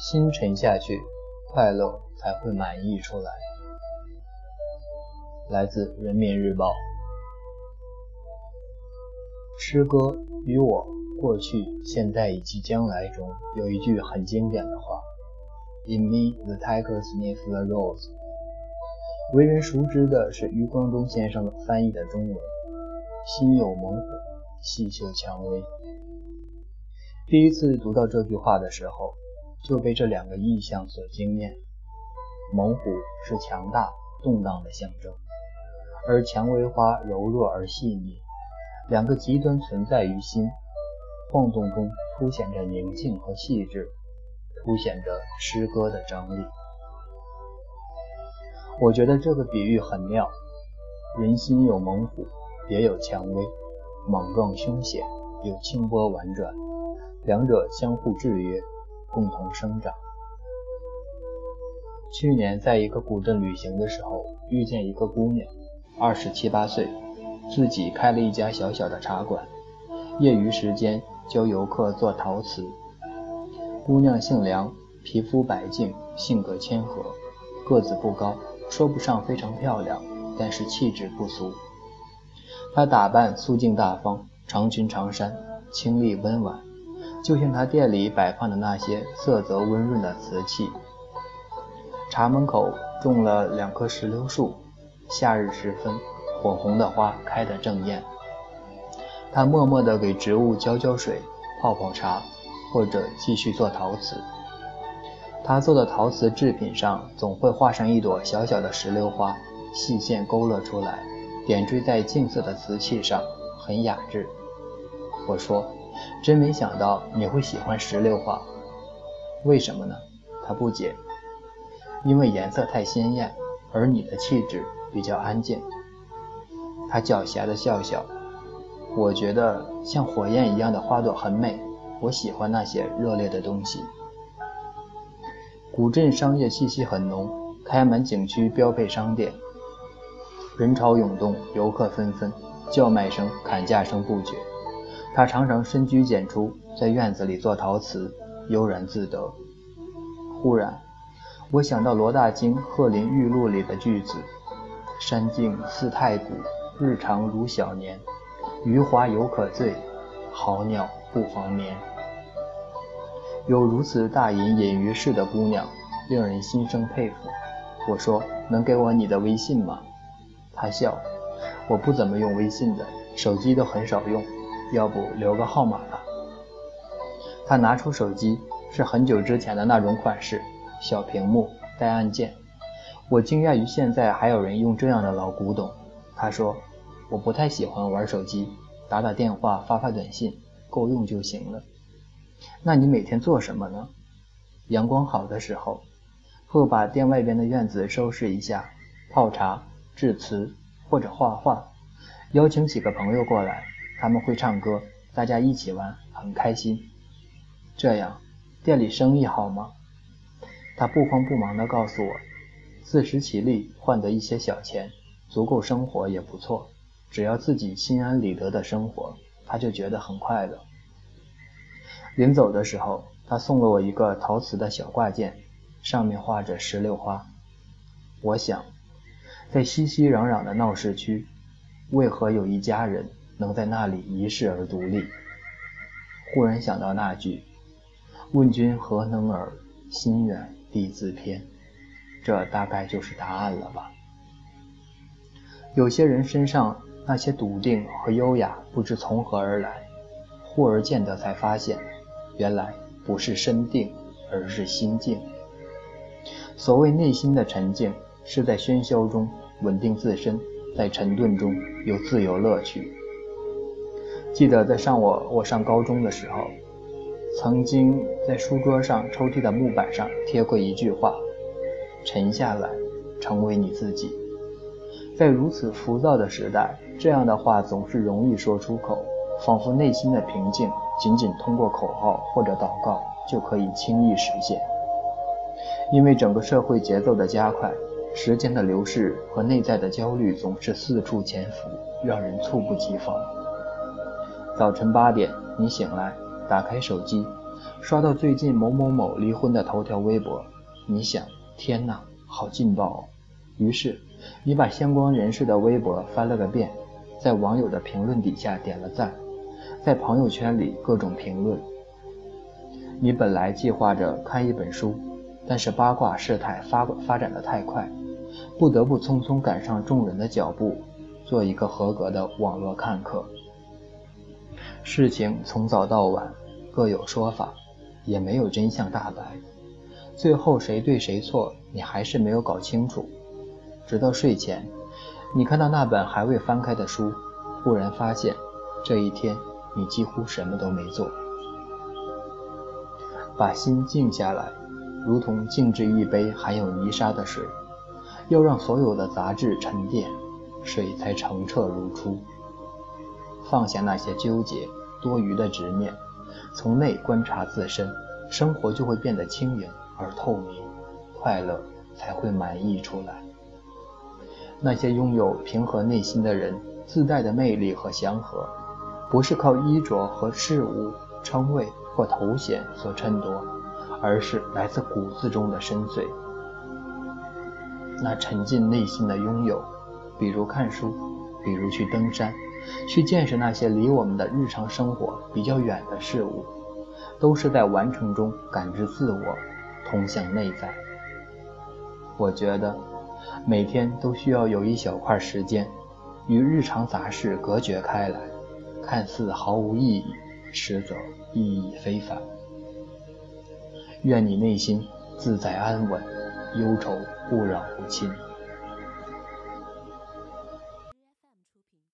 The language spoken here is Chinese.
心沉下去，快乐才会满溢出来。来自人民日报。诗歌与我过去、现在以及将来中有一句很经典的话：“In me the tiger sniffs the rose。”为人熟知的是余光中先生翻译的中文：“心有猛虎，细嗅蔷薇。”第一次读到这句话的时候，就被这两个意象所惊艳。猛虎是强大、动荡的象征，而蔷薇花柔弱而细腻。两个极端存在于心，晃动中凸显着宁静和细致，凸显着诗歌的张力。我觉得这个比喻很妙。人心有猛虎，也有蔷薇，猛撞凶险，有清波婉转，两者相互制约，共同生长。去年在一个古镇旅行的时候，遇见一个姑娘，二十七八岁。自己开了一家小小的茶馆，业余时间教游客做陶瓷。姑娘姓梁，皮肤白净，性格谦和，个子不高，说不上非常漂亮，但是气质不俗。她打扮素净大方，长裙长衫，清丽温婉，就像他店里摆放的那些色泽温润的瓷器。茶门口种了两棵石榴树，夏日时分。火红的花开得正艳，他默默地给植物浇浇水、泡泡茶，或者继续做陶瓷。他做的陶瓷制品上总会画上一朵小小的石榴花，细线勾勒出来，点缀在净色的瓷器上，很雅致。我说：“真没想到你会喜欢石榴花，为什么呢？”他不解：“因为颜色太鲜艳，而你的气质比较安静。”他狡黠的笑笑，我觉得像火焰一样的花朵很美，我喜欢那些热烈的东西。古镇商业气息很浓，开满景区标配商店，人潮涌动，游客纷纷，叫卖声、砍价声不绝。他常常深居简出，在院子里做陶瓷，悠然自得。忽然，我想到罗大经《鹤林玉露》里的句子：“山静似太古。”日长如小年，余华犹可醉，好鸟不妨眠。有如此大隐隐于世的姑娘，令人心生佩服。我说：“能给我你的微信吗？”她笑：“我不怎么用微信的，手机都很少用，要不留个号码吧。”他拿出手机，是很久之前的那种款式，小屏幕带按键。我惊讶于现在还有人用这样的老古董。他说。我不太喜欢玩手机，打打电话、发发短信够用就行了。那你每天做什么呢？阳光好的时候，会把店外边的院子收拾一下，泡茶、制瓷或者画画，邀请几个朋友过来，他们会唱歌，大家一起玩，很开心。这样，店里生意好吗？他不慌不忙地告诉我，自食其力换得一些小钱，足够生活也不错。只要自己心安理得的生活，他就觉得很快乐。临走的时候，他送了我一个陶瓷的小挂件，上面画着石榴花。我想，在熙熙攘攘的闹市区，为何有一家人能在那里一世而独立？忽然想到那句“问君何能尔，心远地自偏”，这大概就是答案了吧。有些人身上。那些笃定和优雅不知从何而来，忽而见得才发现，原来不是身定，而是心静。所谓内心的沉静，是在喧嚣中稳定自身，在沉顿中有自由乐趣。记得在上我我上高中的时候，曾经在书桌上抽屉的木板上贴过一句话：“沉下来，成为你自己。”在如此浮躁的时代。这样的话总是容易说出口，仿佛内心的平静仅仅通过口号或者祷告就可以轻易实现。因为整个社会节奏的加快，时间的流逝和内在的焦虑总是四处潜伏，让人猝不及防。早晨八点，你醒来，打开手机，刷到最近某某某离婚的头条微博，你想，天哪，好劲爆！哦！于是你把相关人士的微博翻了个遍，在网友的评论底下点了赞，在朋友圈里各种评论。你本来计划着看一本书，但是八卦事态发发展的太快，不得不匆匆赶上众人的脚步，做一个合格的网络看客。事情从早到晚各有说法，也没有真相大白，最后谁对谁错，你还是没有搞清楚。直到睡前，你看到那本还未翻开的书，忽然发现，这一天你几乎什么都没做。把心静下来，如同静置一杯含有泥沙的水，要让所有的杂质沉淀，水才澄澈如初。放下那些纠结、多余的执念，从内观察自身，生活就会变得轻盈而透明，快乐才会满溢出来。那些拥有平和内心的人，自带的魅力和祥和，不是靠衣着和事物、称谓。或头衔所衬托，而是来自骨子中的深邃。那沉浸内心的拥有，比如看书，比如去登山，去见识那些离我们的日常生活比较远的事物，都是在完成中感知自我，通向内在。我觉得，每天都需要有一小块时间，与日常杂事隔绝开来，看似毫无意义。实则意义非凡。愿你内心自在安稳，忧愁不扰不侵。